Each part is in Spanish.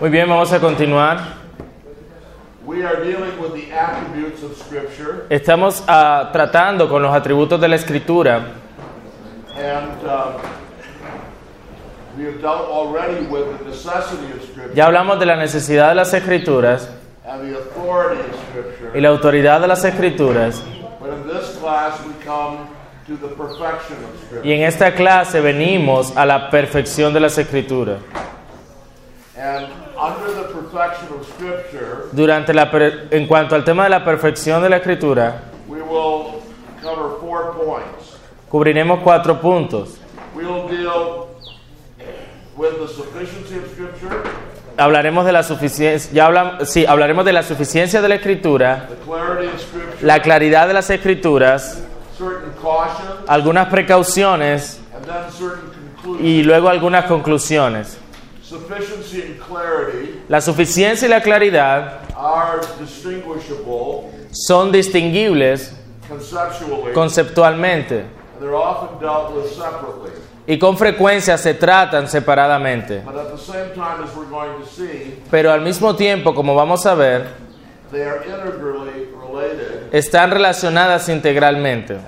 Muy bien, vamos a continuar. We are dealing with the attributes of Scripture, Estamos ah, tratando con los atributos de la escritura and we have dealt already with the necessity of Scripture Ya hablamos de la necesidad de las escrituras y la autoridad de las escrituras. Y en esta clase venimos a la perfección de las escrituras. And under the perfection of Scripture, Durante la en cuanto al tema de la perfección de la escritura, we will cover four points. cubriremos cuatro puntos. We will deal with the sufficiency of Scripture, Hablaremos de la suficiencia, ya hablam- sí, hablaremos de la suficiencia de la escritura, the la claridad de las escrituras, algunas precauciones and then certain conclusions. y luego algunas conclusiones. Sufficiency and clarity La suficiencia y la claridad are distinguishable son distinguibles conceptualmente and they're often dealt with separately. y con frecuencia se tratan separadamente, But at the same time, as we're going to see, pero al mismo tiempo, como vamos a ver, están relacionadas integralmente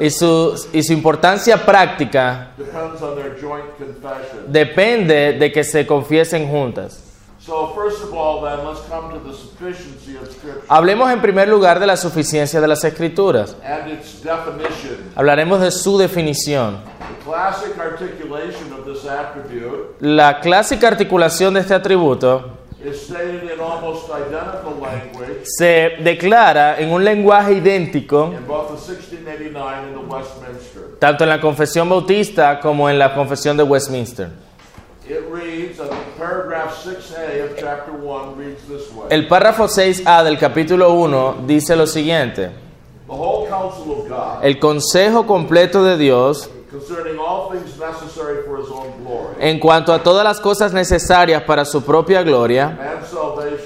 y su, y su importancia práctica depends on their joint confession. depende de que se confiesen juntas. So, first of all, then, let's come to the sufficiency of Scripture Hablemos en primer lugar de la suficiencia de las escrituras. and its definition. Hablaremos de su definición. The classic articulation of this attribute La clásica articulación de este atributo is stated in almost identical language se declara en un lenguaje idéntico in both the 1689 and the Westminster. Tanto en la confesión bautista como en la confesión de Westminster. It reads, and paragraph 6a of chapter 1 reads this way El párrafo 6a del capítulo 1 dice lo siguiente. The whole counsel of God El consejo completo de Dios concerning all things necessary for his own glory en cuanto a todas las cosas necesarias para su propia gloria,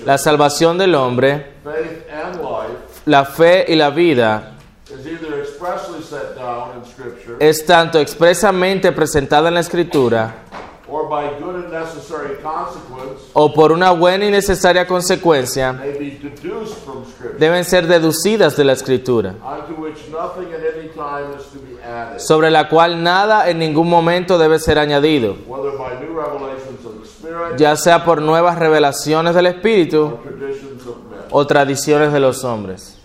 la salvación del hombre, la fe y la vida, is either expressly set down in Scripture es tanto expresamente presentada en la Escritura or by good and necessary consequence o por una buena y necesaria consecuencia, deben ser deducidas de la Escritura, sobre la cual nada en ningún momento debe ser añadido, whether by new revelations of the Spirit ya sea por nuevas revelaciones del Espíritu o tradiciones de los hombres.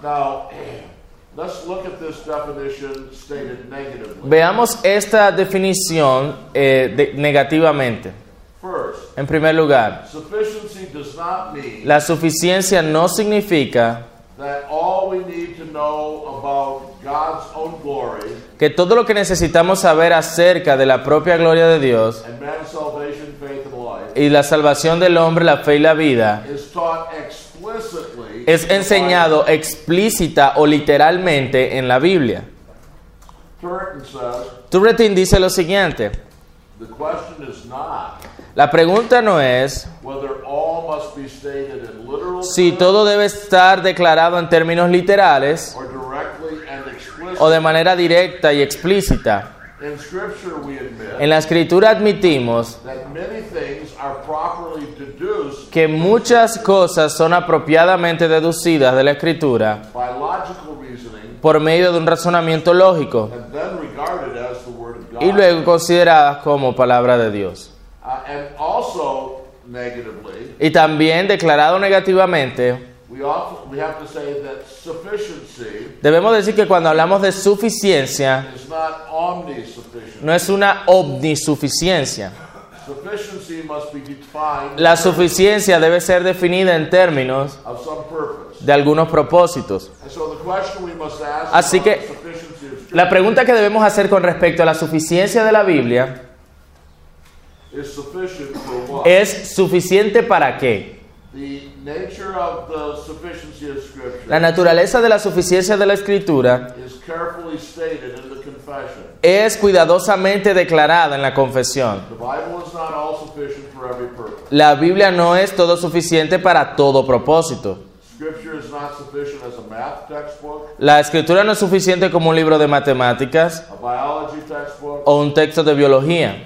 Now, Veamos esta definición eh, de- negativamente. First, En primer lugar, sufficiency does not mean la suficiencia no significa que todo lo que necesitamos saber acerca de la propia gloria de Dios and man's salvation, faith, and life y la salvación del hombre, la fe y la vida is taught explicitly. Es enseñado explícita o literalmente en la Biblia. Turretin dice lo siguiente, la pregunta no es whether all must be stated in literal si todo debe estar declarado en términos literales o de manera directa y explícita. In Scripture, we admit En la escritura admitimos que muchas cosas son apropiadamente deducidas de la escritura por medio de un razonamiento lógico y luego consideradas como palabra de Dios. Uh, Y también declarado negativamente, we, often, we have to say that sufficiency debemos decir que cuando hablamos de suficiencia, no es una omnisuficiencia. La suficiencia debe ser definida en términos de algunos propósitos. And so the question we must ask Así que La pregunta que debemos hacer con respecto a la suficiencia de la Biblia es suficiente para qué. La naturaleza de la suficiencia de la escritura es cuidadosamente declarada en la confesión. La Biblia no es todo suficiente para todo propósito. La escritura no es suficiente como un libro de matemáticas o un texto de biología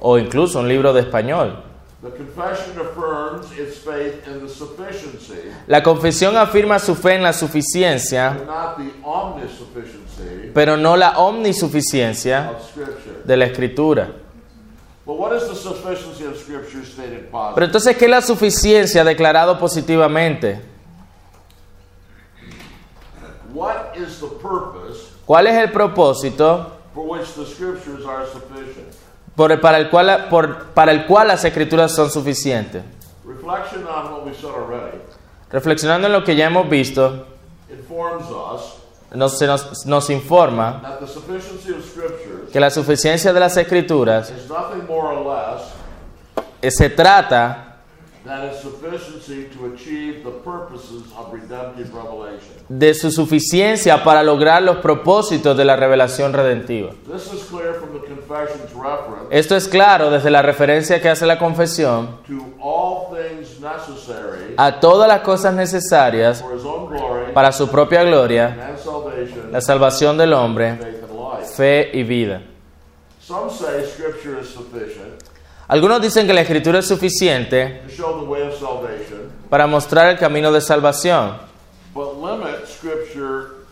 o incluso un libro de español. The confession affirms its faith in the sufficiency, La confesión afirma su fe en la suficiencia, pero no la omnisuficiencia de la escritura. Pero entonces, ¿qué es la suficiencia declarado positivamente? What is the purpose ¿Cuál es el propósito for which the Scriptures are sufficient? por el- para, el cual, por- para el cual las escrituras son suficientes? Reflection on what we said already Reflexionando en lo que ya hemos visto, nos, se nos, nos informa que la suficiencia de las escrituras se trata de su suficiencia para lograr los propósitos de la revelación redentiva. This is clear from the confession's reference Esto es claro desde la referencia que hace la confesión a todas las cosas necesarias para su propia gloria, la salvación del hombre, fe y vida. Algunos dicen que la escritura es suficiente para mostrar el camino de salvación, but limit Scripture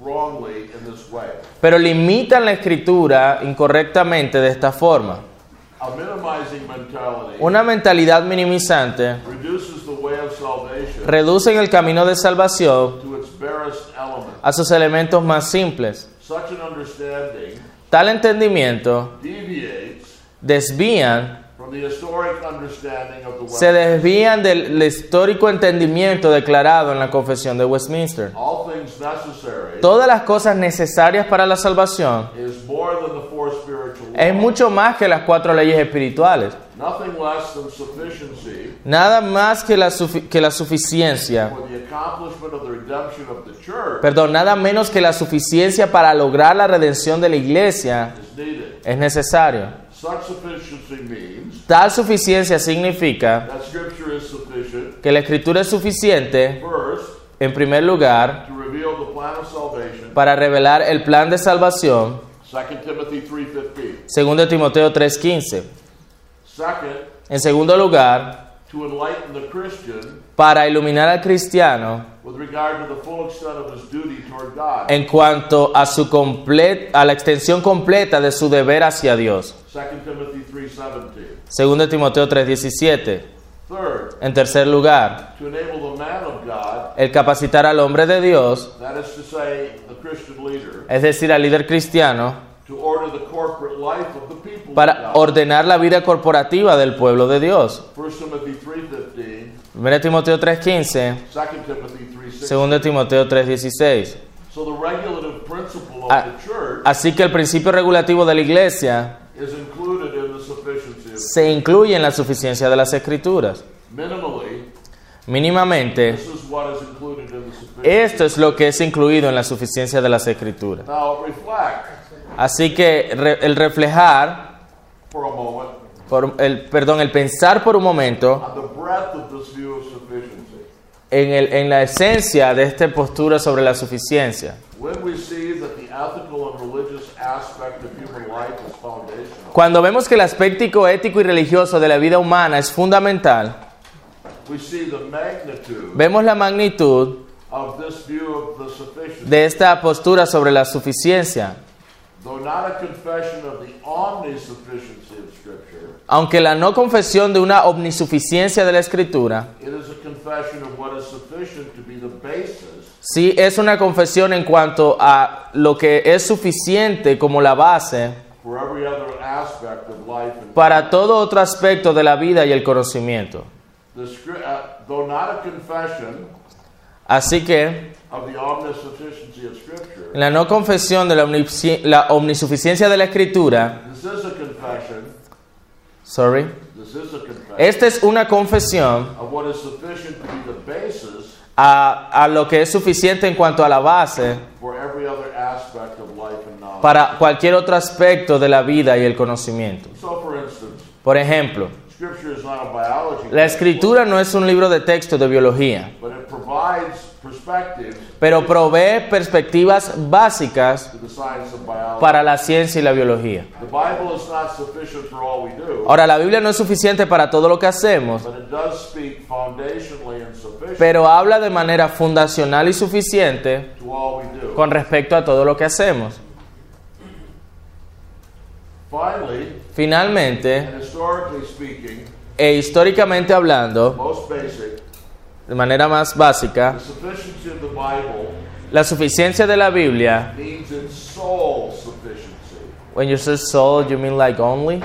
wrongly in this way. pero limitan la escritura incorrectamente de esta forma. A minimizing mentality Una mentalidad minimizante reduces the way of salvation reduce el camino de salvación a sus elementos más simples. Tal entendimiento desvían, from the historic understanding of the se desvían del histórico entendimiento declarado en la confesión de Westminster. All things necessary Todas las cosas necesarias para la salvación is more than the four spiritual es mucho más que las cuatro leyes espirituales. Nothing less than sufficiency Nada más que la, que la suficiencia, for the accomplishment of the redemption of the church perdón, nada menos que la suficiencia para lograr la redención de la iglesia es necesario. Such sufficiency means Tal suficiencia significa that Scripture is sufficient, que la escritura es suficiente, first, en primer lugar, para revelar el plan de salvación, 2 Timothy 3.15. segundo Timoteo 3:15. Second, En segundo lugar, to enlighten the Christian para iluminar al cristiano with regard to the full extent of his duty toward God. en cuanto a su comple- a la extensión completa de su deber hacia Dios. 2 Timothy 3.17. Segundo Timoteo 3:17. Third, En tercer lugar, el capacitar al hombre de Dios, that is to say, the Christian leader, es decir, al líder cristiano, para ordenar la vida corporativa del pueblo de Dios. 1 Timothy 3.15, 1 Timoteo 3:15, 2 Timothy 3.16. segundo Timoteo 3:16. So the regulative principle of Ah, the church Así que el principio regulativo de la iglesia is included in the sufficiency of se incluye en la suficiencia de las escrituras. minimally. Mínimamente, This is what is included in the sufficiency. esto es lo que es incluido en la suficiencia de las escrituras. Así que re- el reflejar, for a moment por el, perdón, el pensar por un momento en, el, en la esencia de esta postura sobre la suficiencia. When we see that the ethical and religious aspect of human life is foundational, Cuando vemos que el aspecto ético y religioso de la vida humana es fundamental, we see the magnitude vemos la magnitud of this view of the sufficiency. de esta postura sobre la suficiencia. Though not a confession of the omnisufficiency of Scripture, Aunque la no confesión de una omnisuficiencia de la escritura, sí es una confesión en cuanto a lo que es suficiente como la base for every other aspect of life and para todo otro aspecto de la vida y el conocimiento. uh, Así que Scripture, la no confesión de la, la omnisuficiencia de la escritura, this is a confession. sorry, Esta es una confesión a, a lo que es suficiente en cuanto a la base for every other aspect of life and knowledge. para cualquier otro aspecto de la vida y el conocimiento. So, for instance, Por ejemplo, la escritura no es un libro de texto de biología, pero provee perspectivas básicas para la ciencia y la biología. Ahora, la Biblia no es suficiente para todo lo que hacemos, pero habla de manera fundacional y suficiente con respecto a todo lo que hacemos. Finally, Finalmente, and historically speaking, e históricamente hablando, most basic, de manera más básica, la suficiencia de la Biblia, when you say soul, you mean like only?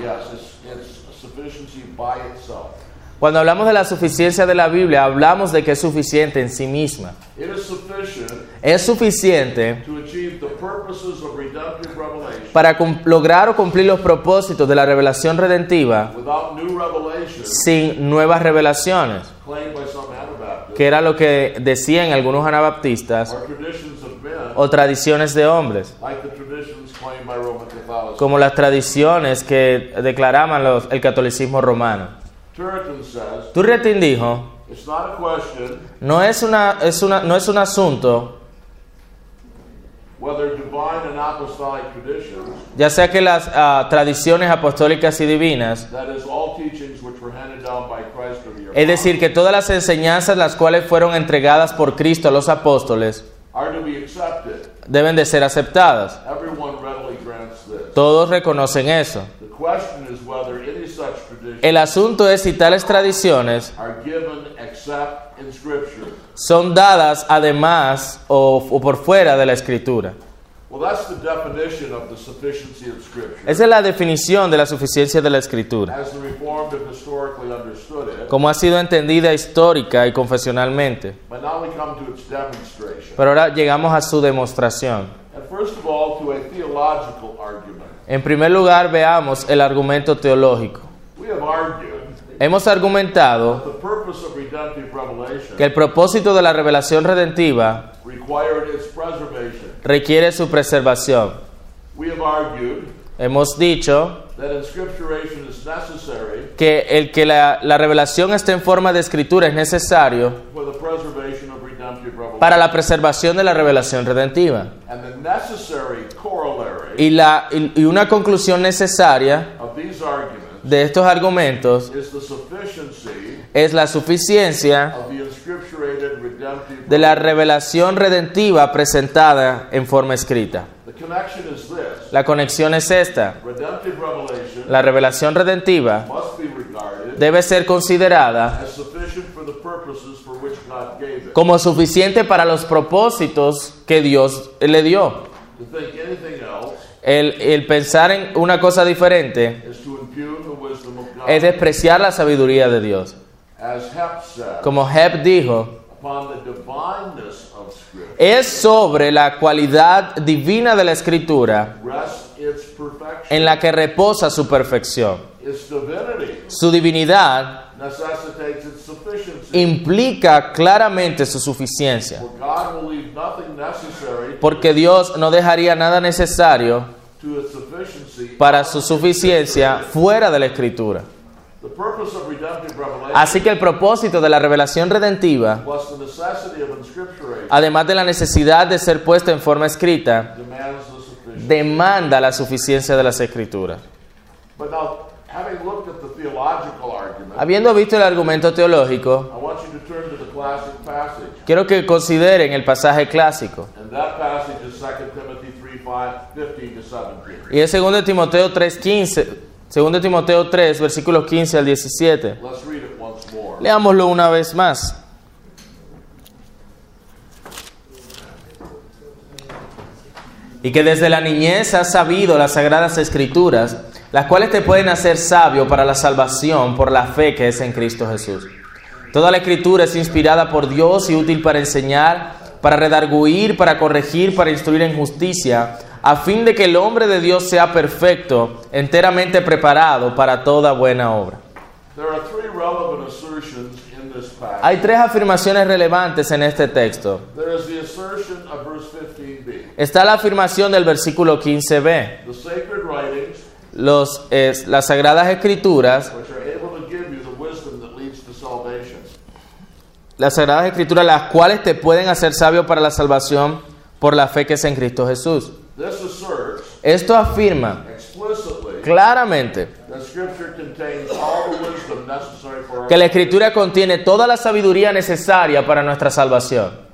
Yes, it's, it's sufficiency by itself. Cuando hablamos de la suficiencia de la Biblia, hablamos de que es suficiente en sí misma. It is sufficient Es suficiente to achieve the purposes of redemptive revelation para lograr o cumplir los propósitos de la revelación redentiva without new revelation sin nuevas revelaciones, claimed by some Anabaptists que era lo que decían algunos anabaptistas o tradiciones de hombres, como las tradiciones que declaraban los- el catolicismo romano. Turretin dijo, no es, una, es una, no es un asunto, whether divine and apostolic traditions, ya sea que las ah, tradiciones apostólicas y divinas, that is, all teachings which were handed down by Christ or the es decir, que todas las enseñanzas las cuales fueron entregadas por Cristo a los apóstoles, deben de ser aceptadas. Todos reconocen eso. El asunto es si tales tradiciones son dadas además o, o por fuera de la escritura. Well, that's the definition of the sufficiency of Scripture. Esa es la definición de la suficiencia de la escritura, como ha sido entendida histórica y confesionalmente. but now we come to its demonstration. Pero ahora llegamos a su demostración. And first of all, to a theological argument. En primer lugar, veamos el argumento teológico. Hemos argumentado que el propósito de la revelación redentiva required its preservation. Requiere su preservación. We have argued Hemos dicho que el que la, la revelación esté en forma de escritura es necesario for the preservation of redemptive revelation. para la preservación de la revelación redentiva. And the necessary corollary Y, la, y, una conclusión necesaria of these arguments de estos argumentos is the sufficiency es la suficiencia of the inscripturated redemptive de la revelación redentiva presentada en forma escrita. La conexión es esta. La revelación redentiva must be regarded debe ser considerada as sufficient for the purposes for which God gave it. como suficiente para los propósitos que Dios le dio. El, el pensar en una cosa diferente es despreciar la sabiduría de Dios. As Hep said, Como Hebb dijo, es sobre la cualidad divina de la escritura en la que reposa su perfección. Su divinidad implica claramente su suficiencia, porque Dios no dejaría nada necesario para su suficiencia fuera de la escritura. Así que el propósito de la revelación redentiva, además de la necesidad de ser puesta en forma escrita, demanda la suficiencia de las escrituras. But now, having looked at the theological argument, Habiendo visto el argumento teológico, quiero que consideren el pasaje clásico. And that passage is 2 Timothy 3 5, 15 to 17. Y es 2 Timoteo 3:15, 2 Timoteo 3, versículos 15 al 17. Let's read it once more. Leámoslo una vez más. Y que desde la niñez has sabido las sagradas escrituras, las cuales te pueden hacer sabio para la salvación por la fe que es en Cristo Jesús. Toda la escritura es inspirada por Dios y útil para enseñar, para redarguir, para corregir, para instruir en justicia, a fin de que el hombre de Dios sea perfecto, enteramente preparado para toda buena obra. Hay tres afirmaciones relevantes en este texto. There is the assertion of verse 15b. Está la afirmación del versículo 15b. The sacred writings, Los, es- las sagradas escrituras, las Sagradas Escrituras, las cuales te pueden hacer sabio para la salvación por la fe que es en Cristo Jesús. Esto afirma explicitly claramente que la Escritura contiene toda la sabiduría necesaria para nuestra salvación.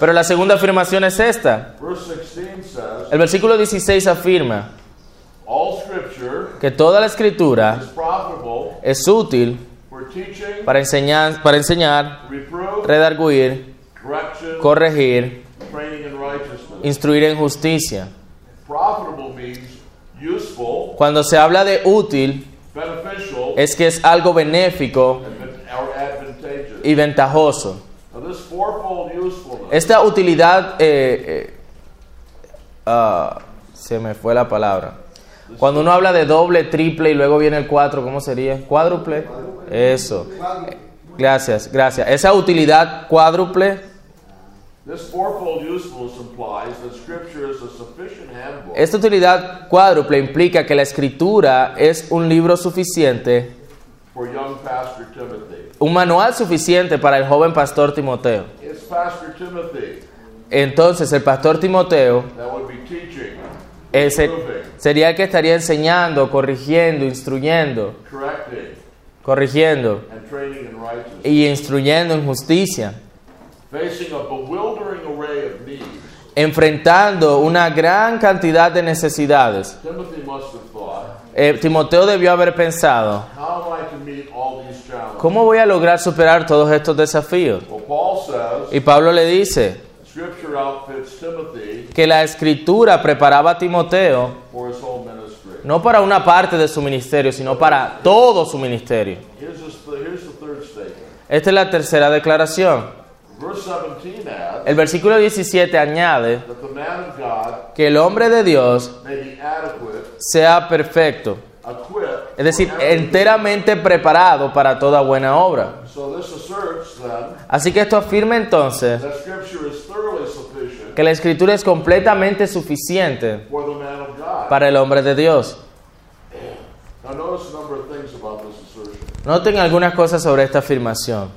Pero la segunda afirmación es esta. Verse 16 says, El versículo 16 afirma que toda la Escritura es útil para enseñar, para enseñar redarguir, corregir. Instruir en justicia. Cuando se habla de útil, es que es algo benéfico y ventajoso. Esta utilidad, eh, eh, ah, se me fue la palabra. Cuando uno habla de doble, triple y luego viene el cuatro, ¿cómo sería? ¿Cuádruple? Eso. Gracias, gracias. Esa utilidad cuádruple, esta utilidad cuádruple implica que la escritura es un libro suficiente, un manual suficiente para el joven pastor Timoteo. Entonces el pastor Timoteo that would be teaching, ese sería el que estaría enseñando, corrigiendo, instruyendo, corrigiendo and training in righteousness. y instruyendo en justicia, Facing a bewildering array of needs, enfrentando una gran cantidad de necesidades. Timothy must have thought, Eh, Timoteo debió haber pensado, how am I to meet all these challenges? ¿cómo voy a lograr superar todos estos desafíos? Well, Paul says Y Pablo le dice que la escritura preparaba a Timoteo for his whole ministry. no para una parte de su ministerio, sino para todo su ministerio. Esta es la tercera declaración. Verse 17 adds El versículo 17 añade that the man of God que el hombre de Dios may be adequate, sea perfecto, es decir, enteramente preparado para toda buena obra. So this asserts then Así que esto afirma entonces that Scripture is thoroughly sufficient que la escritura es completamente suficiente for the man of God. para el hombre de Dios. Now notice a number of things about this assertion. Noten algunas cosas sobre esta afirmación.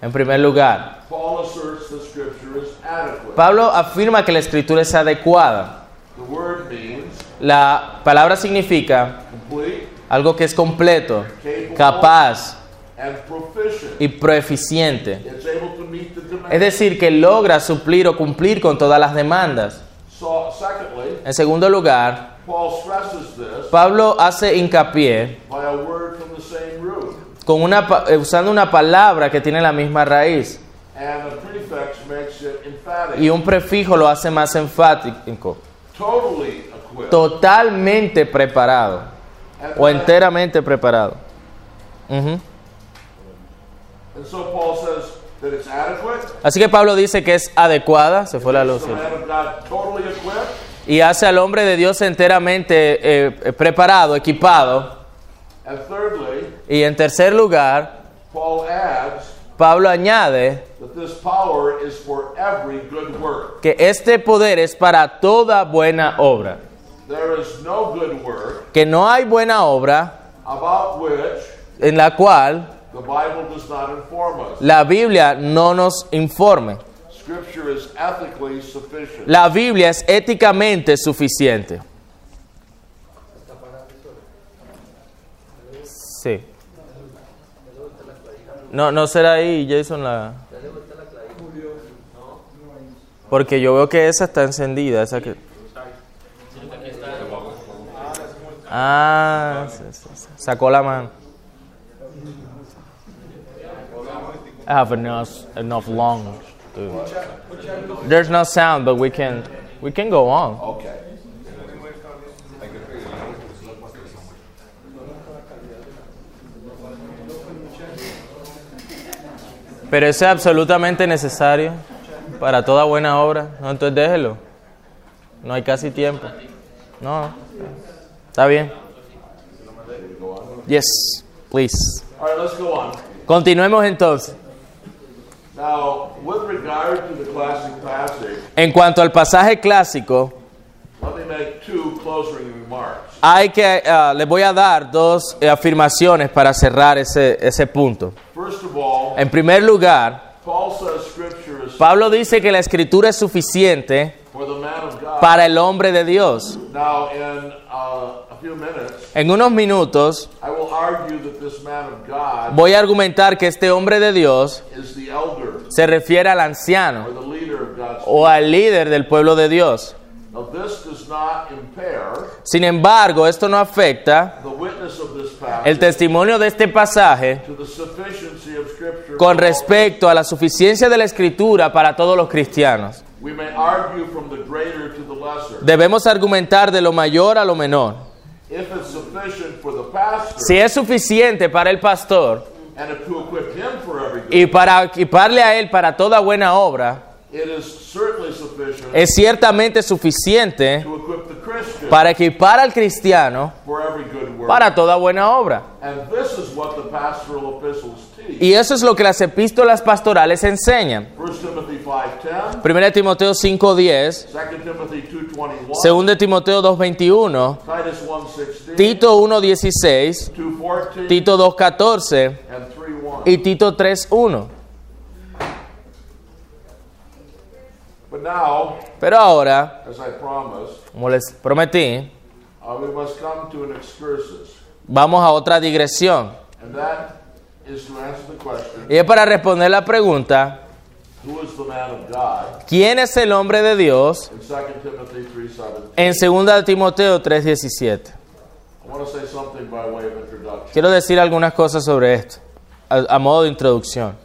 En primer lugar, Paul asserts that Scripture is adequate. Pablo afirma que la escritura es adecuada. The word means La palabra significa algo que es completo, capaz y proeficiente. Es decir, que logra suplir o cumplir con todas las demandas. So, secondly, En segundo lugar, Paul stresses this Pablo hace hincapié con una, eh, usando una palabra que tiene la misma raíz y un prefijo lo hace más enfático. Totalmente preparado o enteramente preparado. Ujú. and so Paul says that it's adequate. Así que Pablo dice que es adecuada, se fue la luz, y hace al hombre de Dios enteramente eh, eh, preparado, equipado. Y en tercer lugar, Paul adds Pablo añade que este poder es para toda buena obra. Que no hay buena obra en la cual the Bible does not inform us. la Biblia no nos informe. La Biblia es éticamente suficiente. Sí. No, no será ahí, Jason, la... Porque yo veo que esa está encendida, esa que... Ah, sacó la mano. I have enough, enough lungs. to- There's no sound, but we can we can go on. Okay. Pero eso es absolutamente necesario para toda buena obra. No, entonces déjelo. No hay casi tiempo. No, está bien. Yes, please. All right, let's go on. Continuemos entonces. Now, with regard to the classic passage, En cuanto al pasaje clásico, let me make two closing remarks. hay que ah, les voy a dar dos afirmaciones para cerrar ese ese punto. 1 all, En primer lugar, Pablo dice que la escritura es suficiente para el hombre de Dios. Now, in uh, a few minutes, En unos minutos I will argue that this man of God voy a argumentar que este hombre de Dios se refiere al anciano o al líder del pueblo de Dios. Now, this does not impair Sin embargo, esto no afecta el testimonio de este pasaje con respecto a la suficiencia de la escritura para todos los cristianos. Debemos argumentar de lo mayor a lo menor. Si es suficiente para el pastor y para equiparle a él para toda buena obra, es ciertamente suficiente para equipar al cristiano para toda buena obra. Y eso es lo que las epístolas pastorales enseñan. 1 Timothy 5.10, 1 Timoteo 5:10, 2 Timothy 2.21, 2 Timoteo 2:21, Titus 1.16, Tito 1:16, 2.14, Tito 2:14 and 3.1. y Tito 3:1. But now, Pero ahora, as I promised, como les prometí, uh, vamos a otra digresión. Y es para responder la pregunta, who is the man of God? ¿quién es el hombre de Dios? In 2 Timothy 3.17. En 2 Timoteo 3:17. I want to say something by way of introduction. Quiero decir algunas cosas sobre esto, a, a modo de introducción.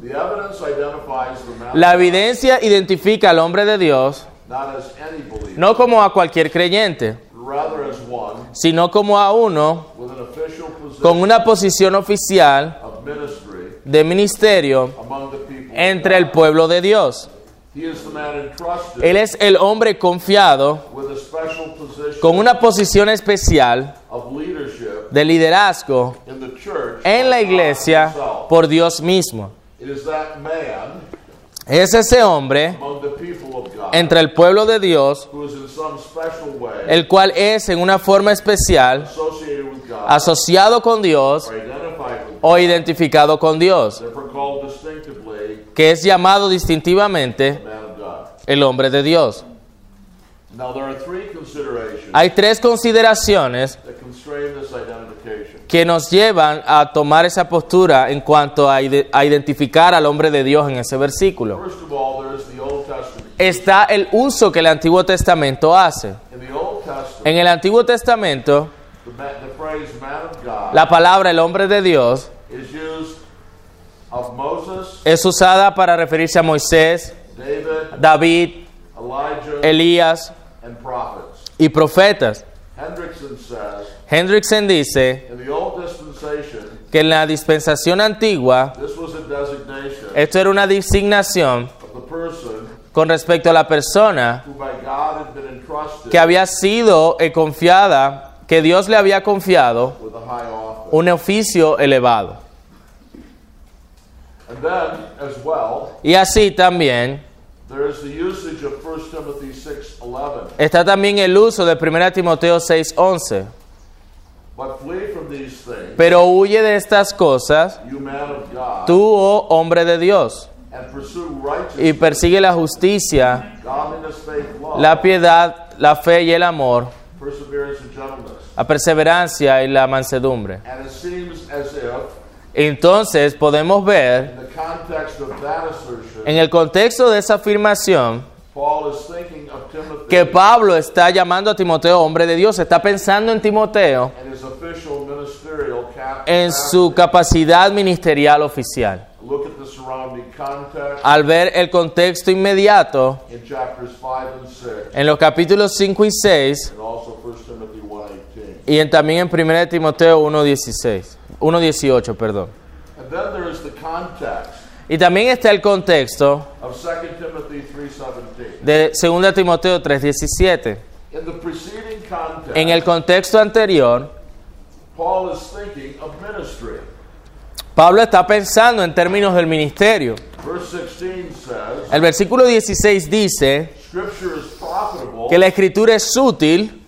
The evidence identifies the man La evidencia identifica al hombre de Dios no como a cualquier creyente, sino como a uno with an official position con una posición oficial de ministerio entre el pueblo de Dios. Él es el hombre confiado con una posición especial de liderazgo en la iglesia por Dios mismo. Es ese hombre entre el pueblo de Dios, el cual es en una forma especial asociado con Dios o identificado con Dios, que es llamado distintivamente el hombre de Dios. Hay tres consideraciones que nos llevan a tomar esa postura en cuanto a, ide- a identificar al hombre de Dios en ese versículo. Está el uso que el Antiguo Testamento hace. En el Antiguo Testamento, phrase man of God la palabra el hombre de Dios is used of Moses, es usada para referirse a Moisés, David, David, Elijah, Elías and prophets. y profetas. Hendrickson says, Hendrickson dice in the Old Dispensation, que en la dispensación antigua this was a designation esto era una designación of the person con respecto a la persona who by God had been entrusted que había sido eh, confiada, que Dios le había confiado un oficio elevado. Y así también there is the usage of 1 Timothy 6.11. está también el uso de 1 Timoteo 6:11. But flee from these things, Pero huye de estas cosas, you man of God, tú, oh hombre de Dios, and pursue y persigue la justicia, la piedad, la fe y el amor. La perseverancia y la mansedumbre. Entonces podemos ver en el contexto de esa afirmación que Pablo está llamando a Timoteo hombre de Dios, está pensando en Timoteo en su capacidad ministerial oficial. Al ver el contexto inmediato in chapters 5 and 6, en los capítulos 5 y 6 and also 1 Timothy 1.18. y en, también en 1 Timoteo 1.16, 1.18, perdón. And then there is the context Y también está el contexto of 2 Timothy 3.17. de 2 Timoteo 3.17. In the preceding context, En el contexto anterior, Paul is thinking of ministry. Pablo está pensando en términos del ministerio. Verse 16 says, El versículo 16 dice que la escritura es útil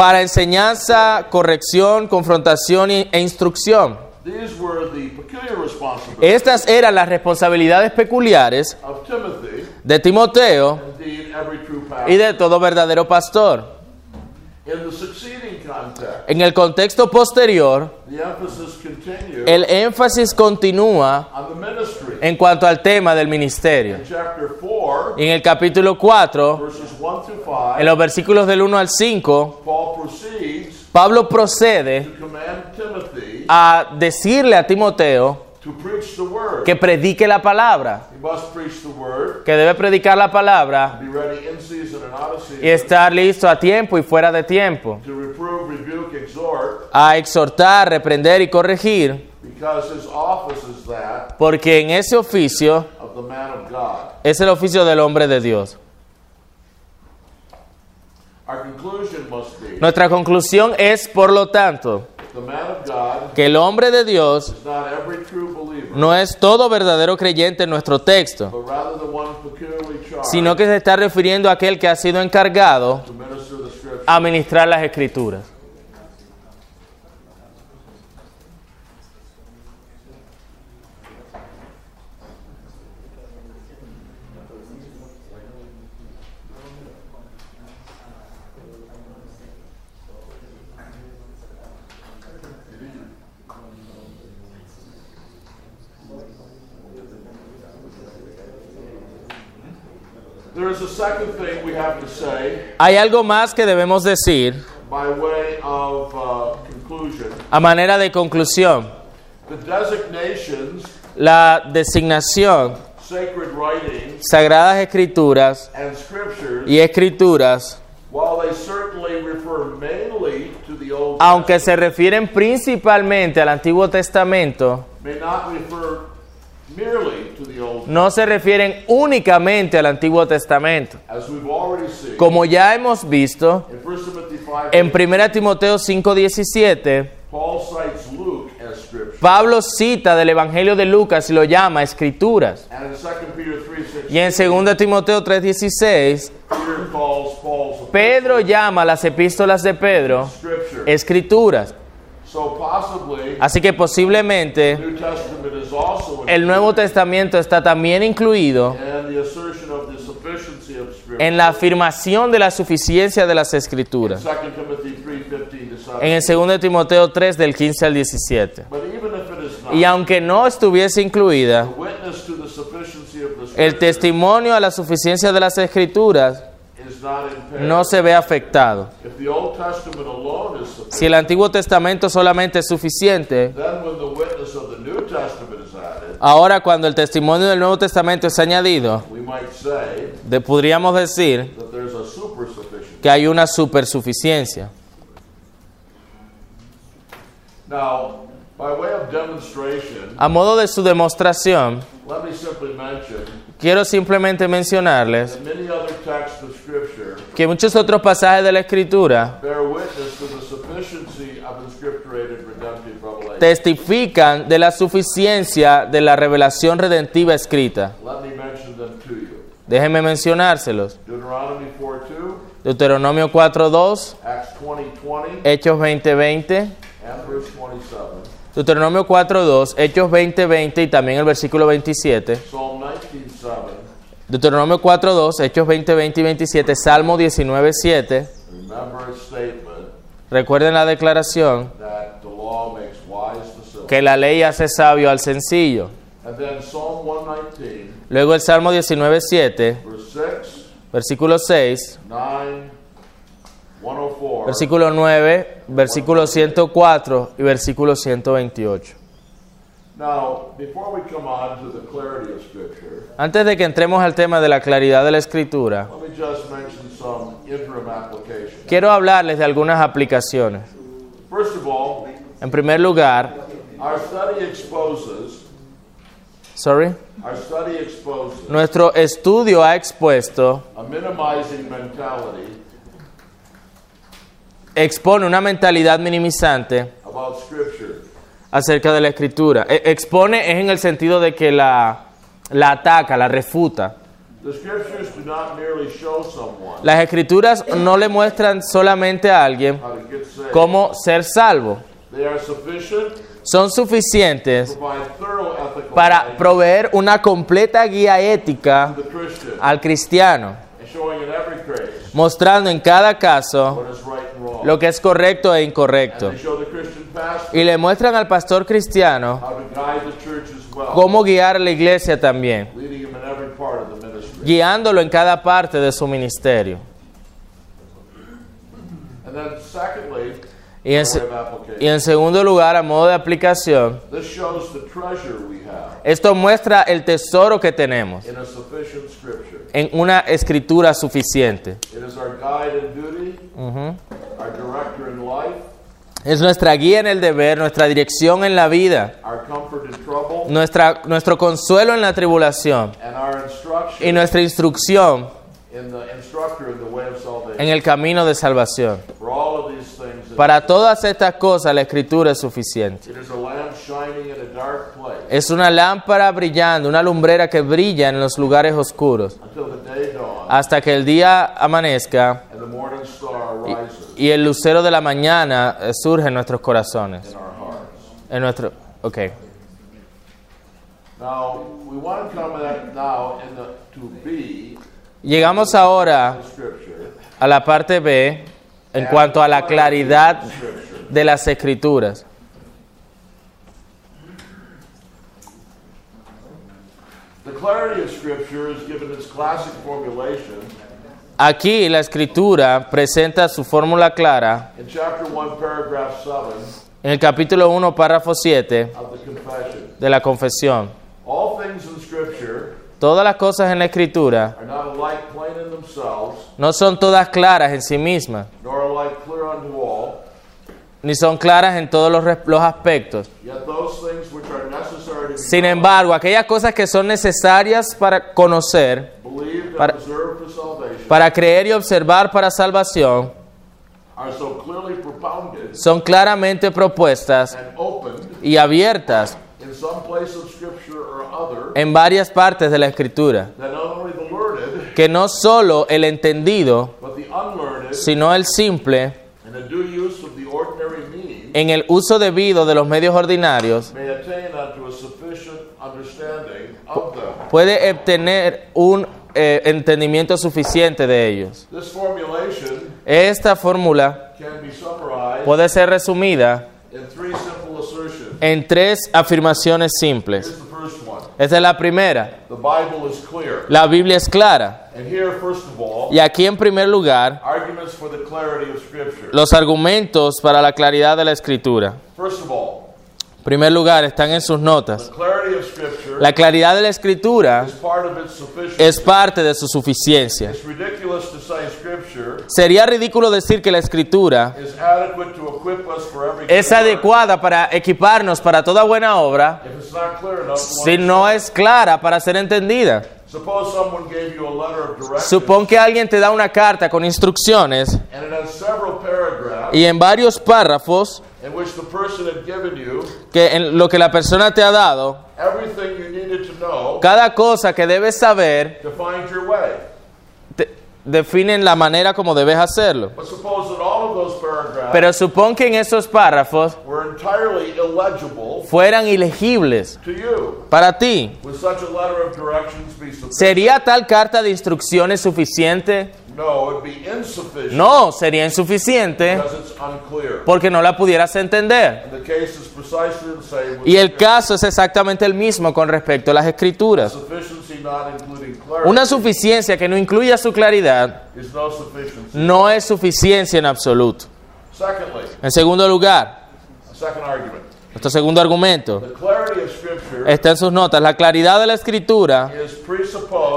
para enseñanza, corrección, confrontación e instrucción. Estas eran las responsabilidades peculiares de Timoteo y de todo verdadero pastor. En el contexto posterior, el énfasis continúa en cuanto al tema del ministerio. In chapter 4, En el capítulo 4, verses 1 through 5, en los versículos del 1 al 5, Paul proceeds Pablo procede a decirle a Timoteo que predique la palabra, que debe predicar la palabra y estar listo a tiempo y fuera de tiempo, a exhortar, reprender y corregir, porque en ese oficio es el oficio del hombre de Dios. Our conclusion must be Nuestra conclusión es, por lo tanto, que el hombre de Dios no es todo verdadero creyente en nuestro texto, sino que se está refiriendo a aquel que ha sido encargado a ministrar las escrituras. There is a second thing we have to say Hay algo más que debemos decir uh, a manera de conclusión. La designación, sacred writings, sagradas escrituras y escrituras, aunque se refieren principalmente al Antiguo Testamento, no se refieren únicamente al Antiguo Testamento. Como ya hemos visto, in 1 Timothy 5, en 1 Timoteo 5:17, Paul cites Luke as scripture. Pablo cita del Evangelio de Lucas y lo llama escrituras. And in 2 Peter 3, 6, Y en 2 Timoteo 3:16, Peter calls Paul's Pedro llama las epístolas de Pedro escrituras. So possibly, Así que posiblemente the New Testament is also el Nuevo Testamento está también incluido and the assertion of the sufficiency of scripture. en la afirmación de la suficiencia de las escrituras. 2 Timothy 3, 15 to En 17. el 2 Timoteo 3 del 15 al 17. But even if it is not, Y aunque no estuviese incluida, the witness to the sufficiency of the el testimonio a la suficiencia de las escrituras is not impaired. no se ve afectado. Si el Antiguo Testamento solamente es suficiente, ahora cuando el testimonio del Nuevo Testamento es añadido, de- podríamos decir que hay una supersuficiencia. Now, by way of demonstration, A modo de su demostración, let me simply mention quiero simplemente mencionarles that many other texts of Scripture que muchos otros pasajes de la Escritura bear witness to the sufficiency of inscripturated redemptive revelation. Testifican de la suficiencia de la revelación redentiva escrita. Déjenme mencionárselos. Deuteronomy 4:2, Deuteronomio 4.2, Acts 20:20, Hechos 20.20, and verse 27. Deuteronomio 4.2, Hechos 20.20 y también el versículo 27. Psalm 19:7, Deuteronomio 4.2, Hechos 20.20 y 27, Salmo 19.7. remember a statement Recuerden la declaración that the law makes wise the simple. Que la ley hace sabio al sencillo. And then Psalm 119, Luego el Salmo 19.7, verse 6, versículo 6, 9, 104. versículo 9, versículo 104 y versículo 128. Now, before we come on to the clarity of Scripture, Antes de que entremos al tema de la claridad de la escritura, let me just mention some interim applications. quiero hablarles de algunas aplicaciones. First of all, En primer lugar, our study exposes, sorry, our study exposes nuestro estudio ha expuesto, a minimizing mentality expone una mentalidad minimizante about Scripture. acerca de la escritura. E- expone es en el sentido de que la, la ataca, la refuta. The Scriptures do not merely show someone Las escrituras no le muestran solamente a alguien how to get saved, cómo ser salvo, They are sufficient son suficientes para proveer una completa guía ética al cristiano, mostrando en cada caso lo que es correcto e incorrecto. Y le muestran al pastor cristiano cómo guiar la iglesia también, guiándolo en cada parte de su ministerio. Y en, y segundo lugar, a modo de aplicación, esto muestra el tesoro que tenemos en una escritura suficiente. Es nuestra guía en el deber, nuestra dirección en la vida, nuestra, nuestro consuelo en la tribulación y nuestra instrucción en el camino de salvación. Para todas estas cosas la escritura es suficiente. it is a lamp shining in a dark place Es una lámpara brillando, una lumbrera que brilla en los lugares oscuros until the day dawns hasta que el día amanezca and the morning star rises y el lucero de la mañana eh, surge en nuestros corazones. En nuestro, ok. Llegamos ahora a la parte B en cuanto a la claridad de las escrituras. Aquí la escritura presenta su fórmula clara in chapter 1 paragraph 7 en el capítulo 1, párrafo 7 of the confession. de la confesión. All things in scripture Todas las cosas en la escritura no son todas claras en sí mismas, ni son claras en todos los, aspectos. Sin embargo, aquellas cosas que son necesarias para conocer, para- para creer y observar para salvación, son claramente propuestas y abiertas in some place of scripture or other en varias partes de la escritura, que no solo el entendido, sino el simple, in the due use of the ordinary means, en el uso debido de los medios ordinarios, may attain unto a sufficient understanding of them. puede obtener un eh, entendimiento suficiente de ellos. Esta fórmula puede ser resumida en tres afirmaciones simples. Esta es la primera. The Bible is clear. La Biblia es clara. And here, first of all, Y aquí en primer lugar, arguments for the clarity of Scripture. los argumentos para la claridad de la escritura. First of all, En primer lugar, están en sus the notas. clarity of Scripture La claridad de la escritura is part of its sufficiency. es parte de su suficiencia. It's ridiculous to say Scripture Sería ridículo decir que la escritura es adecuada para equiparnos para toda buena obra si no es clara para ser entendida. Supón que alguien te da una carta con instrucciones y en varios párrafos que en lo que la persona te ha dado, cada cosa que debes saber to find your way. te- definen la manera como debes hacerlo. Pero supón que en esos párrafos fueran ilegibles para ti. ¿Sería tal carta de instrucciones suficiente? No, it'd be insufficient No, sería insuficiente because it's unclear. porque no la pudieras entender. Y el caso es exactamente el mismo con respecto a las escrituras. Una suficiencia que no incluya su claridad no es suficiencia en absoluto. Secondly, En segundo lugar, nuestro segundo argumento The clarity of Scripture está en sus notas. La claridad de la escritura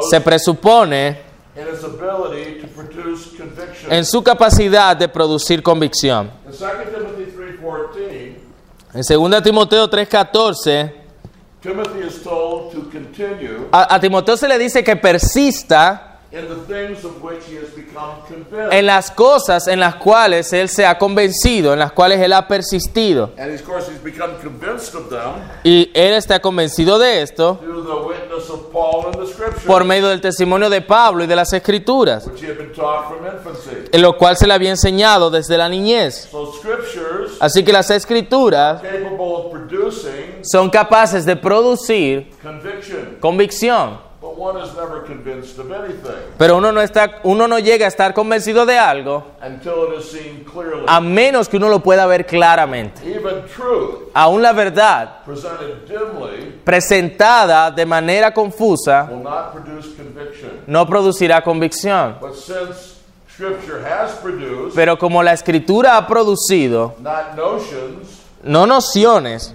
se presupone in its ability to produce conviction. en su capacidad de producir convicción. In 2 Timothy 3.14, En 2 Timoteo 3:14, Timothy is told to continue a, a Timoteo se le dice que persista in the things of which he has become convinced. en las cosas en las cuales él se ha convencido, en las cuales él ha persistido. and of course, he's become convinced of them Y él está convencido de esto through the witness of Paul in the Scripture, por medio del testimonio de Pablo y de las escrituras, which he had been taught from infancy. en lo cual se le había enseñado desde la niñez. Así que las escrituras capable of producing son capaces de producir conviction, convicción. But one is never convinced of anything Pero uno no, está, uno no llega a estar convencido de algo until it is seen clearly. a menos que uno lo pueda ver claramente. Even truth Aún la verdad presentada de manera confusa no producirá convicción. Pero como la escritura ha producido no nociones,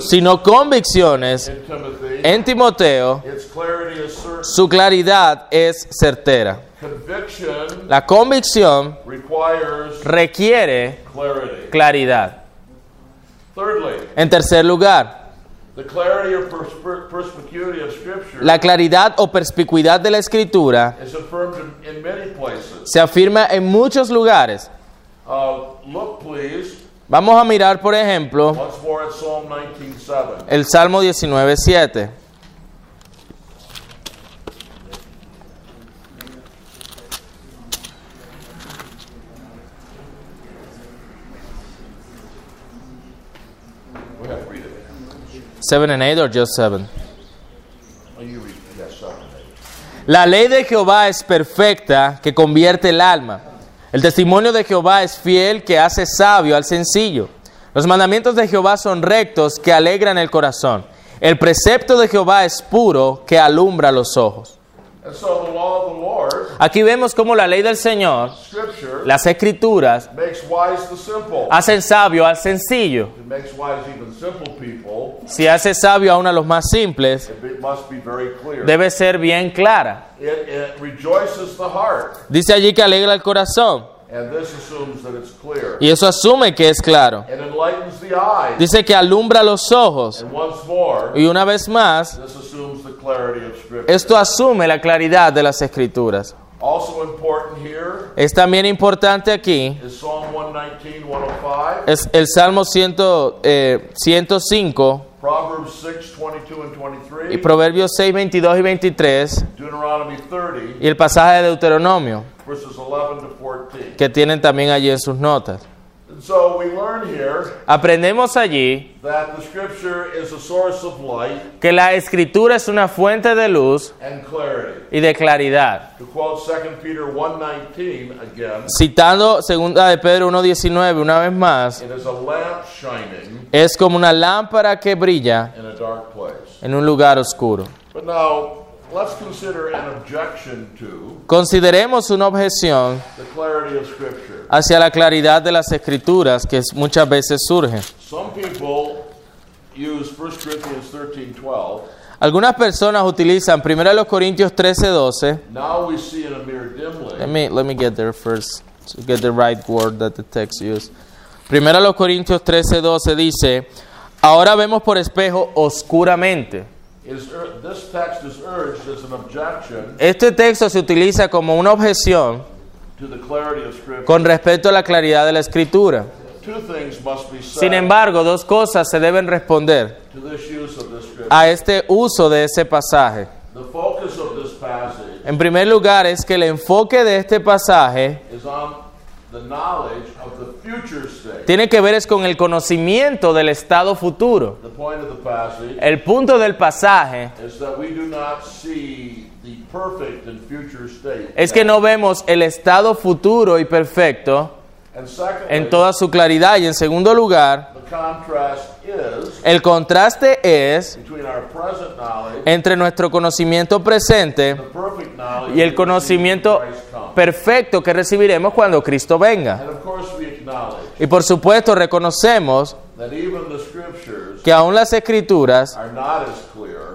sino convicciones en Timoteo, su claridad es certera. La convicción requiere claridad. En tercer lugar, la claridad o perspicuidad de la escritura se afirma en muchos lugares. Vamos a mirar, por ejemplo, once more at Psalm 19:7. el Salmo 19.7. Go ahead, read it. 7 and 8 or just 7? Oh, seven. La ley de Jehová es perfecta, que convierte el alma. El testimonio de Jehová es fiel, que hace sabio al sencillo. Los mandamientos de Jehová son rectos, que alegran el corazón. El precepto de Jehová es puro, que alumbra los ojos. Aquí vemos cómo la ley del Señor, las escrituras, makes wise the simple. hacen sabio al sencillo. Si hace sabio aún a los más simples, It be- must be very clear. debe ser bien clara. Dice allí que alegra el corazón. and this assumes that it's clear. Y eso asume que es claro. It enlightens the eyes, Dice que alumbra los ojos. and once more, Y una vez más, esto asume la claridad de las escrituras. Also important here Es también importante aquí, is Psalm 119, 105, es el Salmo 100, eh, 105 Proverbs 6, 22 and y 23, Proverbios 6, 22 y 23 Deuteronomy 30, y el pasaje de Deuteronomio verses 11 to 14. que tienen también allí en sus notas. So we learn here Aprendemos allí that the Scripture is a source of light que la escritura es una fuente de luz and clarity. y de claridad. To quote 2 Peter 1.19 again, Citando segunda de Pedro 1.19 una vez más, it is a lamp shining es como una lámpara que brilla in a dark place. en un lugar oscuro. But now, let's consider an objection to Consideremos una objeción the clarity of Scripture. hacia la claridad de las escrituras que muchas veces surge. Some people use 1 Corinthians 13.12. Algunas personas utilizan 1 Corintios 13:12. Now we see in a mere Let dimly. me, let me get there first to get the right word that the text used. 1 Corintios 13:12 dice, ahora vemos por espejo oscuramente. Is ur- this text is urged as an objection Este texto se utiliza como una objeción con respecto a la claridad de la escritura. Sin embargo, dos cosas se deben responder a este uso de ese pasaje. En primer lugar, es que el enfoque de este pasaje is on the knowledge of the future state. Tiene que ver es con el conocimiento del estado futuro. The point of the passage El punto del pasaje is that we do not see the perfect and future state. es que no vemos el estado futuro y perfecto en toda su claridad. Y en segundo lugar, el contraste es entre nuestro conocimiento presente y el conocimiento perfecto que recibiremos cuando Cristo venga. Y por supuesto reconocemos que aún las escrituras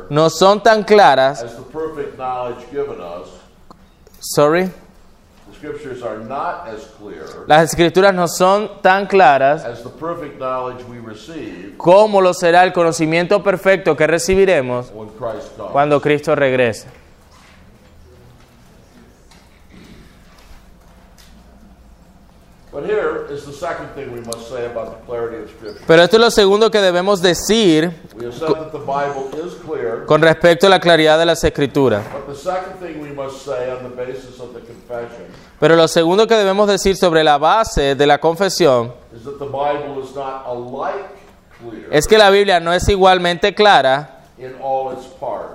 no son tan claras. Sorry. Las escrituras no son tan claras como lo será el conocimiento perfecto que recibiremos cuando Cristo regrese. But here is the second thing we must say about the clarity of Scripture. Pero esto es lo segundo que debemos decir con respecto a la claridad de las escrituras. but the second thing we must say on the basis of the confession Pero lo segundo que debemos decir sobre la base de la confesión es que la Biblia no es igualmente clara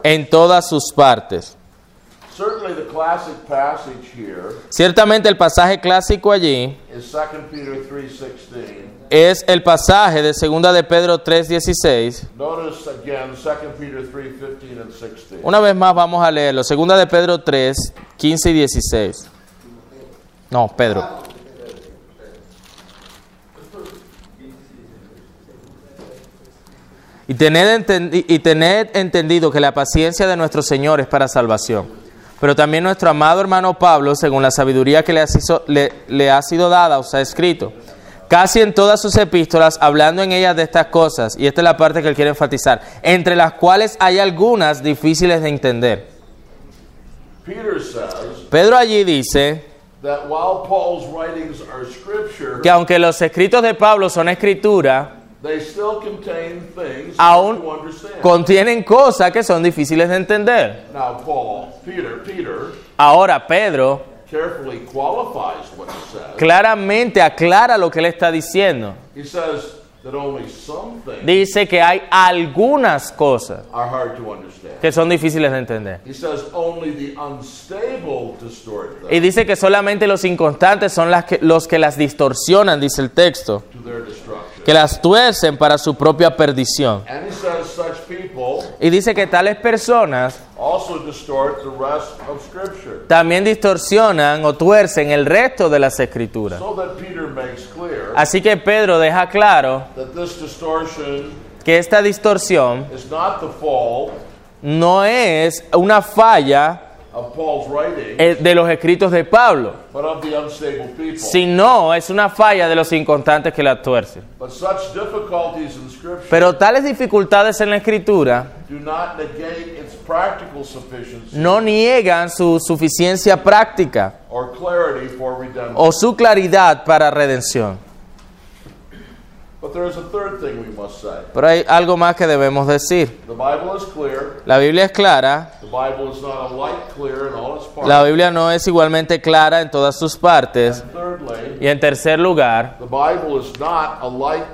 en todas sus partes. Certainly, the classic passage here Ciertamente el pasaje clásico allí is 2 Peter 3:16. es el pasaje de 2 de Pedro 3:16. Notice again 2 Peter 3:15 and 16. Una vez más vamos a leerlo. 2 de Pedro 3, 15 y 16. No, Pedro. Y tened, y tened entendido que la paciencia de nuestro Señor es para salvación. Pero también nuestro amado hermano Pablo, según la sabiduría que le ha, sido, le- le ha sido dada, os ha escrito, casi en todas sus epístolas, hablando en ellas de estas cosas, y esta es la parte que él quiere enfatizar, entre las cuales hay algunas difíciles de entender. Peter says Pedro allí dice that while Paul's writings are scripture, que aunque los escritos de Pablo son escritura, they still contain things Aún contienen cosas que son difíciles de entender. now, Paul, Peter, Peter Ahora Pedro carefully qualifies what he says. claramente aclara lo que él está diciendo. He says that only some things Dice que hay algunas cosas are hard to understand. que son difíciles de entender. He says only the unstable distort them Y dice que solamente los inconstantes son las que- los que las distorsionan, dice el texto. Que las tuercen para su propia perdición. Y dice que tales personas also distort the rest of Scripture. también distorsionan o tuercen el resto de las escrituras. Así que Pedro deja claro que esta distorsión no es una falla of Paul's writing, eh, de los escritos de Pablo, but of the unstable people. sino es una falla de los inconstantes que la tuercen. But such difficulties in Scripture Pero tales dificultades en la escritura do not negate its practical sufficiency no niegan su suficiencia práctica o su claridad para redención. But there is a third thing we must say. Pero hay algo más que debemos decir. The Bible is clear. La Biblia es clara, The Bible is not alike clear in all its parts. la Biblia no es igualmente clara en todas sus partes. Y en tercer lugar, the Bible is not alike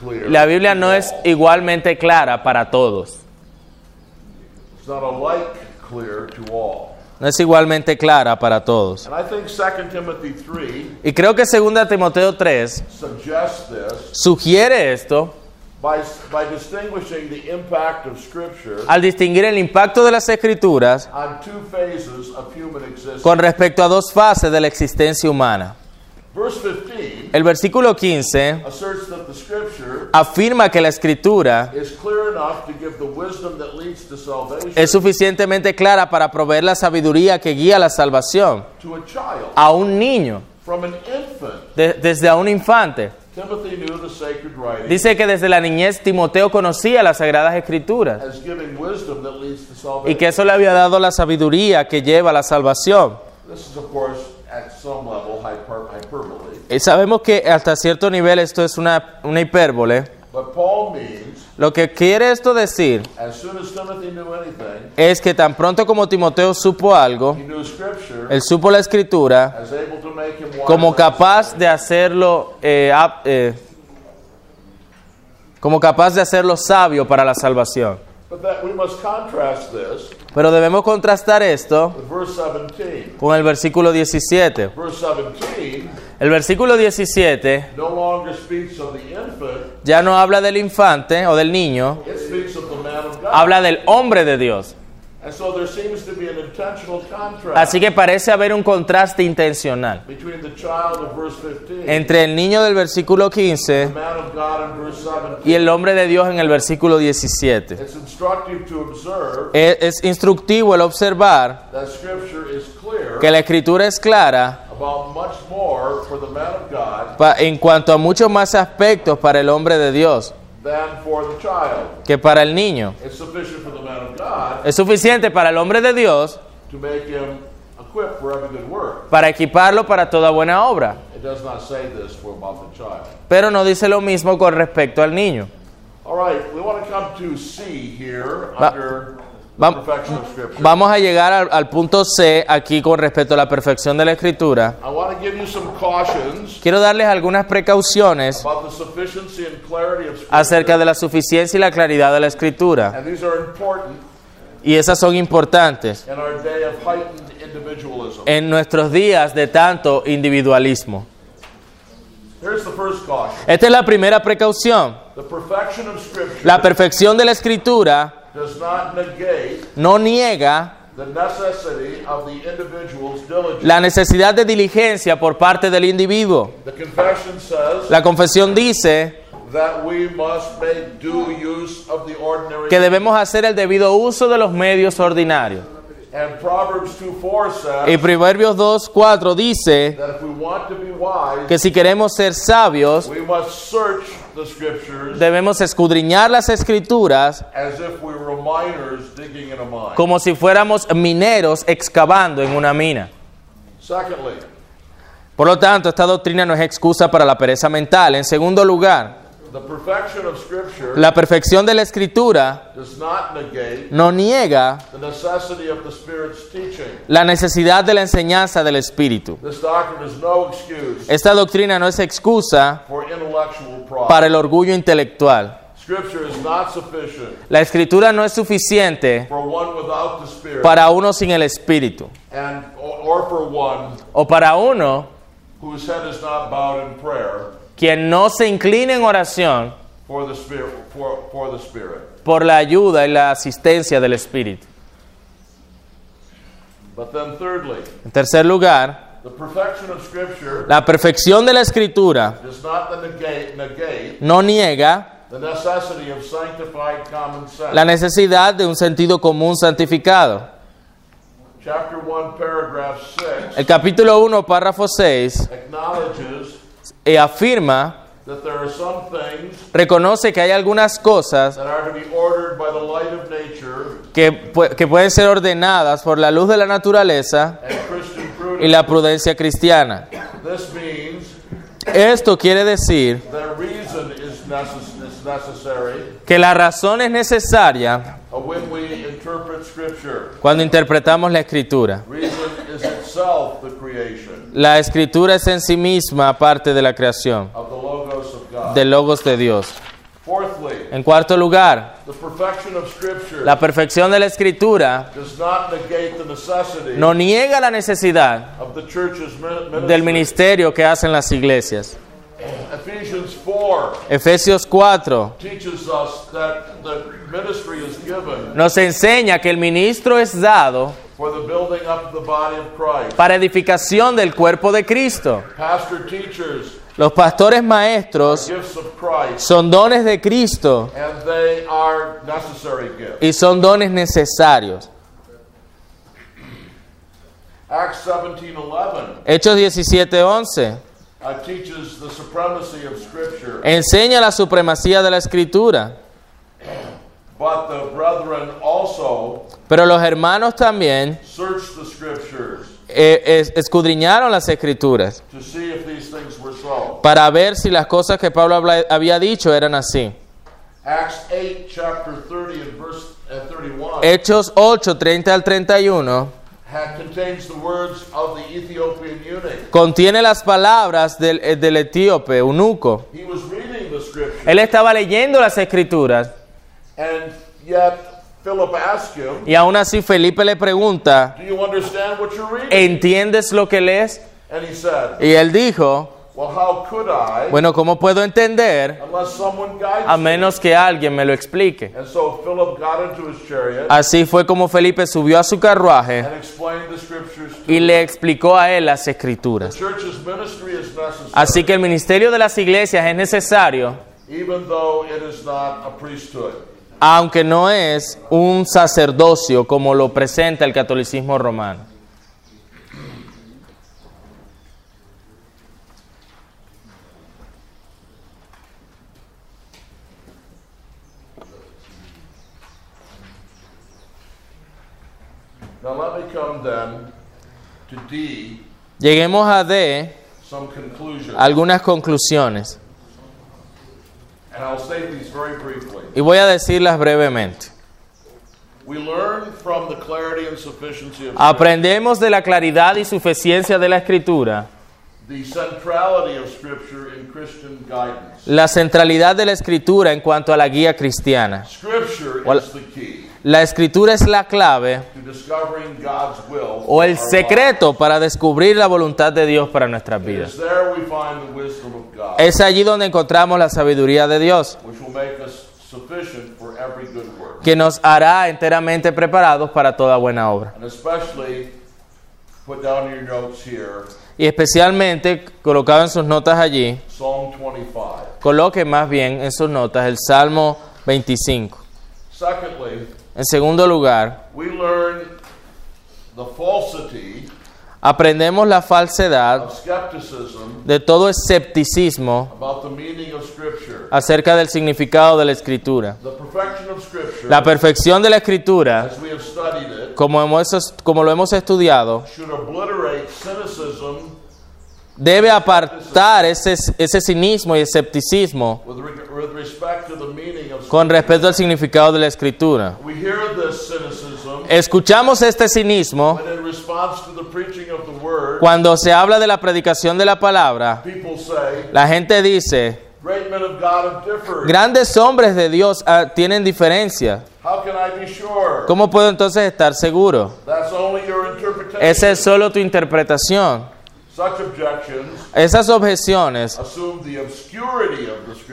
clear. la Biblia no es igualmente clara para todos. No es igualmente clara para todos. And I think 2 Timothy 3 Y creo que 2 Timoteo 3 suggests this sugiere esto by, by distinguishing the impact of Scripture al distinguir el impacto de las escrituras on two phases of human existence. con respecto a dos fases de la existencia humana. Verse 15 El versículo 15 asserts that the Scripture afirma que la escritura is clear enough to give the wisdom that leads to salvation es suficientemente clara para proveer la sabiduría que guía la salvación to a un niño, de- desde a un infante. Timothy knew the sacred writing Dice que desde la niñez Timoteo conocía las sagradas escrituras y que eso le había dado la sabiduría que lleva a la salvación. This is, of course, at some level hyper, hyperbole. Y sabemos que hasta cierto nivel esto es una, una hipérbole. But Paul means, Lo que quiere esto decir as soon as Timothy knew anything, es que tan pronto como Timoteo supo algo, he knew Scripture él supo la escritura as able to make him wise como capaz de hacerlo eh, eh, como capaz de hacerlo sabio para la salvación. But that we must contrast this Pero debemos contrastar esto with verse 17. con el versículo 17. Verse 17 El versículo 17 no longer speaks of the infant, ya no habla del infante o del niño, it speaks of the man of God. habla del hombre de Dios. And so there seems to be an intentional contrast Así que parece haber un contraste intencional between the child of verse 15 entre el niño del versículo 15 the man of God in verse 17. y el hombre de Dios en el versículo 17. It's instructive to observe Es, instructivo el observar que la escritura es clara en cuanto a muchos más aspectos para el hombre de Dios than for the child. que para el niño. It's sufficient for the man of God Es suficiente para el hombre de Dios to make him equipped for every good work. para equiparlo para toda buena obra, It does not say this for about the child. pero no dice lo mismo con respecto al niño. All right, we want to come to C here Va- under Va-. Vamos a llegar al, al punto C aquí con respecto a la perfección de la escritura. I want to give you some cautions Quiero darles algunas precauciones acerca de la suficiencia y la claridad de la escritura. And these are important Y esas son importantes in our day of heightened individualism. en nuestros días de tanto individualismo. Here's the first caution. Esta es la primera precaución. La perfección de la escritura no niega the necessity of the individual's diligence. la necesidad de diligencia por parte del individuo. The confession says La confesión dice that we must make due use of the ordinary. que debemos hacer el debido uso de los medios ordinarios. And Proverbs 2:4 Y says Proverbios 2.4 dice that if we want to be wise, que si queremos ser sabios, debemos escudriñar las escrituras como si fuéramos mineros excavando en una mina. Por lo tanto, esta doctrina no es excusa para la pereza mental. En segundo lugar, the perfection of scripture la perfección de la escritura does not negate no niega the necessity of the Spirit's teaching. la necesidad de la enseñanza del Espíritu. This doctrine is no excuse Esta doctrina no es excusa for intellectual pride. para el orgullo intelectual. Scripture is not sufficient La escritura no es suficiente for one without the Spirit para uno sin el Espíritu o para uno quien no se incline en oración for the Spirit for, for the Spirit. por la ayuda y la asistencia del Espíritu. But then thirdly, En tercer lugar, the perfection of Scripture la perfección de la escritura does not negate, negate no niega the necessity of sanctified common sense. la necesidad de un sentido común santificado. Chapter 1, paragraph 6 El capítulo 1, párrafo 6, acknowledges eh, afirma, that there are some things reconoce que hay algunas cosas que, que pueden ser ordenadas por la luz de la naturaleza y la prudencia cristiana. This means Esto quiere decir que la razón es necesaria cuando interpretamos la escritura. Reason is itself the creation La escritura es en sí misma parte de la creación, the Logos de Dios. En cuarto lugar, the perfection of Scripture la perfección de la escritura does not negate the necessity no niega la necesidad del ministerio que hacen las iglesias. Ephesians 4 Efesios 4 nos enseña que el ministro es dado for the building up of the body of Christ. para edificación del cuerpo de Cristo. Pastor teachers, Los pastores maestros gifts of Christ, son dones de Cristo and they are necessary gifts. y son dones necesarios. Acts 17:11 Hechos 17:11 uh, teaches the supremacy of Scripture, enseña la supremacía de la escritura, but the brethren also pero los hermanos también searched the Scriptures eh, es- escudriñaron las escrituras to see if these things were so. para ver si las cosas que Pablo habla- había dicho eran así. Acts 8, chapter 30 and verse uh, 31, Hechos 8, 30 al 31 ha- contains the words of the Ethiopian eunuch. contiene las palabras del, eh, del etíope, eunuco. He was reading the Scripture, Él estaba leyendo las escrituras and yet Philip asked him, y aún así Felipe le pregunta, Do you understand what you're reading? ¿entiendes lo que lees? And he said, Y él dijo, Well, how could I bueno, ¿cómo puedo entender unless someone guides a me? menos que alguien me lo explique? And so Philip got into his chariot Así fue como Felipe subió a su carruaje and explained the Scriptures to y le explicó a él las The escrituras. church's ministry is necessary, Así que el ministerio de las iglesias es necesario, even though it is not a priesthood. Aunque no es un sacerdocio como lo presenta el catolicismo romano. Now let me come then to D, Lleguemos a D, algunas conclusiones, And I'll say these very briefly. Y voy a decirlas brevemente. We learn from the clarity and sufficiency of Aprendemos de la claridad y suficiencia de la Escritura, the centrality of Scripture in Christian guidance. la centralidad de la Escritura en cuanto a la guía cristiana. La Escritura es la clave to discovering God's will. o el secreto para descubrir la voluntad de Dios para nuestras vidas. Es allí donde encontramos la sabiduría de Dios, which will make us sufficient for every good work. que nos hará enteramente preparados para toda buena obra. And especially, put down your notes here, Y especialmente, colocado en sus notas allí, Psalm 25. coloque más bien en sus notas el Salmo 25. Secondly, En segundo lugar, we learn the falsity aprendemos la falsedad de todo escepticismo acerca del significado de la Escritura. La perfección de la Escritura, como, hemos, como lo hemos estudiado, debe apartar ese, ese cinismo y escepticismo con respecto al significado de la Escritura. Escuchamos este cinismo cuando se habla de la predicación de la palabra. La gente dice, grandes hombres de Dios ah, tienen diferencia. How can I be sure? ¿Cómo puedo entonces estar seguro? Esa es solo tu interpretación. Such objections Esas objeciones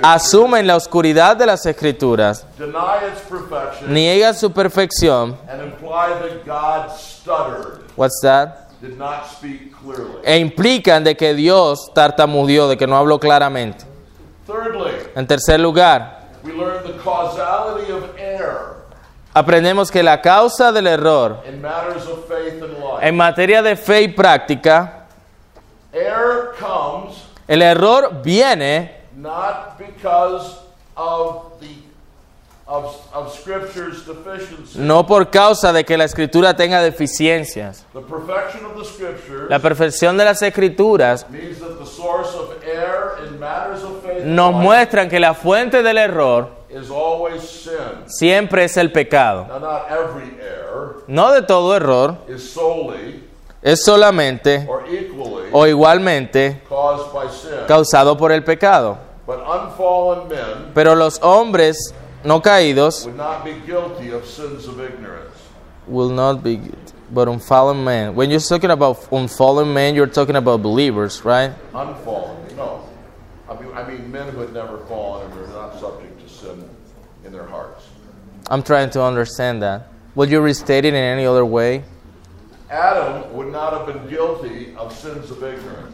asumen la oscuridad de las escrituras, niegan su perfección. and imply that God stuttered, What's that? did not speak clearly. E implican de que Dios tartamudeó, de que no habló claramente. En tercer lugar, we learn the causality of error aprendemos que la causa del error in matters of faith and life. en materia de fe y práctica, Error comes el error viene not because of the of, of Scripture's deficiency. no por causa de que la escritura tenga deficiencias. The perfection of the Scriptures La perfección de las escrituras means that the source of error in matters of faith nos muestran que la fuente del error is always sin. siempre es el pecado. Now, not every error No de todo error, is solely es solamente or equally o igualmente caused by sin. causado por el pecado. But unfallen men Pero los hombres no caídos would not be guilty of sins of ignorance. will not be but unfallen men. When you're talking about unfallen men, you're talking about believers, right? Unfallen, no. I mean, I mean men who had never fallen and are not subject to sin in their hearts. I'm trying to understand that. Will you restate it in any other way?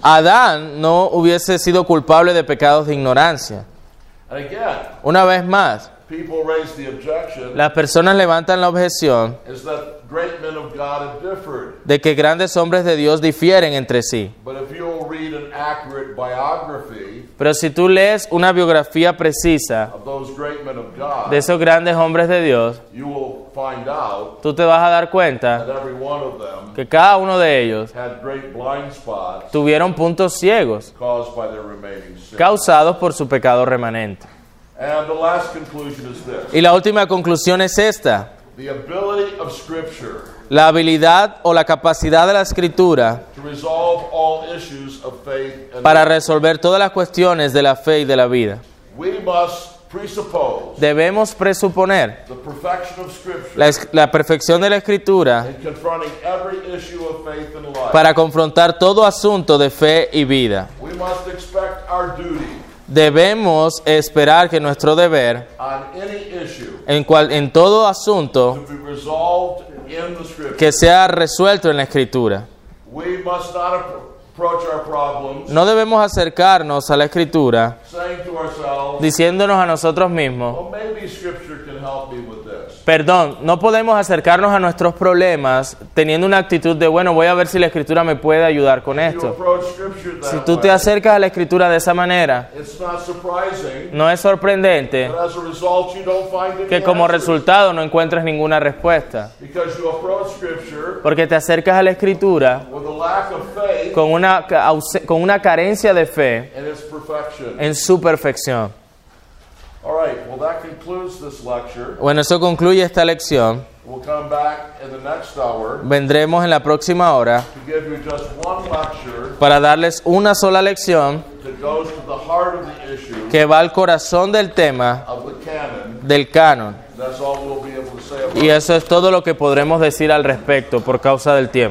Adán no hubiese sido culpable de pecados de ignorancia. Una vez más, las personas levantan la objeción is that great men of God have differed. de que grandes hombres de Dios difieren entre sí. But if you'll read an accurate biography Pero si tú lees una biografía precisa of those great men of God, de esos grandes hombres de Dios, you will find out tú te vas a dar cuenta that every one of them que cada uno de ellos had great blind spots tuvieron puntos ciegos caused by their remaining sin. causados por su pecado remanente. And the last conclusion is this. Y la última conclusión es esta. The ability of Scripture La habilidad o la capacidad de la escritura to resolve all issues of faith and para resolver todas las cuestiones de la fe y de la vida. we must presuppose Debemos presuponer the perfection of Scripture la, es- la perfección de la escritura in confronting every issue of faith and life. para confrontar todo asunto de fe y vida. we must expect our duty Debemos esperar que nuestro deber on any issue en, cual, en todo asunto que sea resuelto en la escritura. No debemos acercarnos a la escritura diciéndonos a nosotros mismos, perdón, no podemos acercarnos a nuestros problemas teniendo una actitud de, bueno, voy a ver si la escritura me puede ayudar con esto. Si tú te acercas a la escritura de esa manera, no es sorprendente que como resultado no encuentres ninguna respuesta. Porque te acercas a la escritura con una, con una carencia de fe en su perfección. All right, well, that concludes this lecture. Bueno, eso concluye esta lección. Vendremos en la próxima hora para darles una sola lección que va al corazón del tema del canon. Y eso es todo lo que podremos decir al respecto por causa del tiempo.